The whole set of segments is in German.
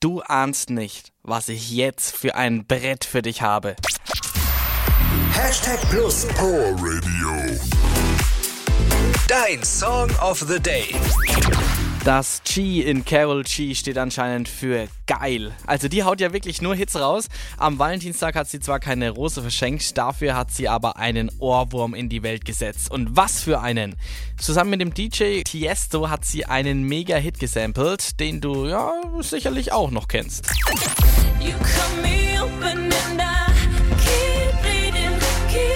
Du ahnst nicht, was ich jetzt für ein Brett für dich habe. Hashtag Plus Power Radio. Dein Song of the Day. Das G in Carol G steht anscheinend für geil. Also die haut ja wirklich nur Hits raus. Am Valentinstag hat sie zwar keine Rose verschenkt, dafür hat sie aber einen Ohrwurm in die Welt gesetzt. Und was für einen! Zusammen mit dem DJ Tiesto hat sie einen Mega-Hit gesampelt, den du ja sicherlich auch noch kennst. You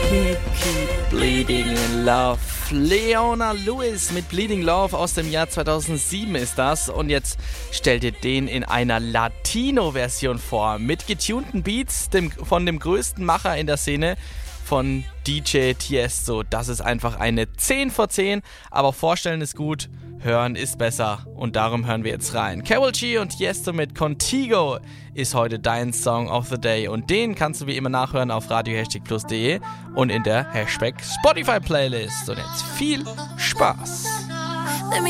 keep, keep bleeding in love. Leona Lewis mit Bleeding Love aus dem Jahr 2007 ist das. Und jetzt stell dir den in einer Latino-Version vor. Mit getunten Beats dem, von dem größten Macher in der Szene von DJ Tiesto. Das ist einfach eine 10 vor 10. Aber vorstellen ist gut, hören ist besser. Und darum hören wir jetzt rein. Carol G und Tiesto mit Contigo ist heute dein Song of the Day. Und den kannst du wie immer nachhören auf radiohashtagplus.de und in der Hashtag Spotify Playlist. Und jetzt viel Spaß. De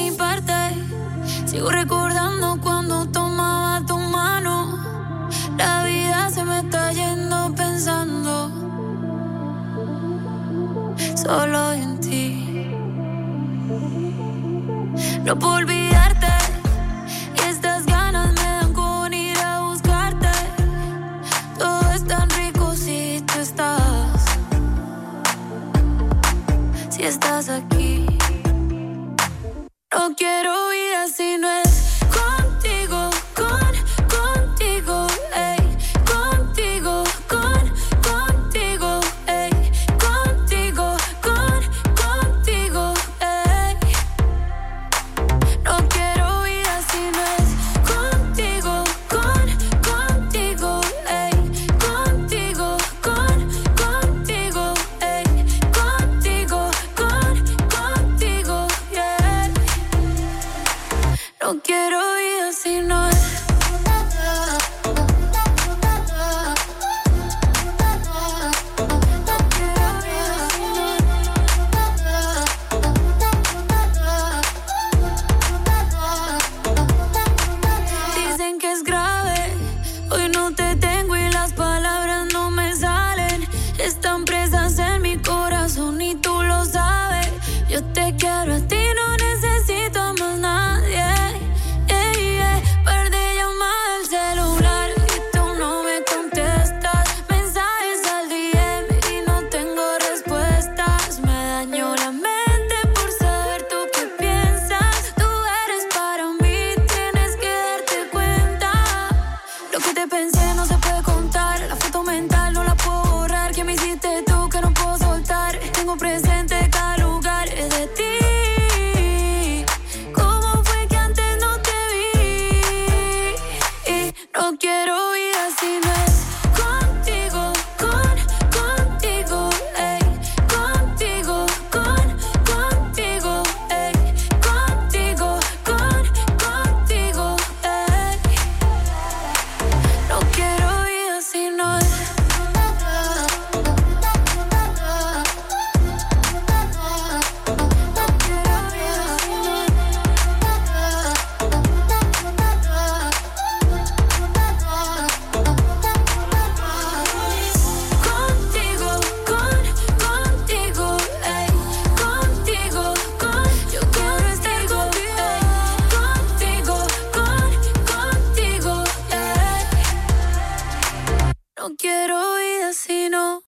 No puedo olvidarte y estas ganas me dan con ir a buscarte. Todo es tan rico si tú estás. Si estás aquí. No quiero No quiero vida si no tengo presente.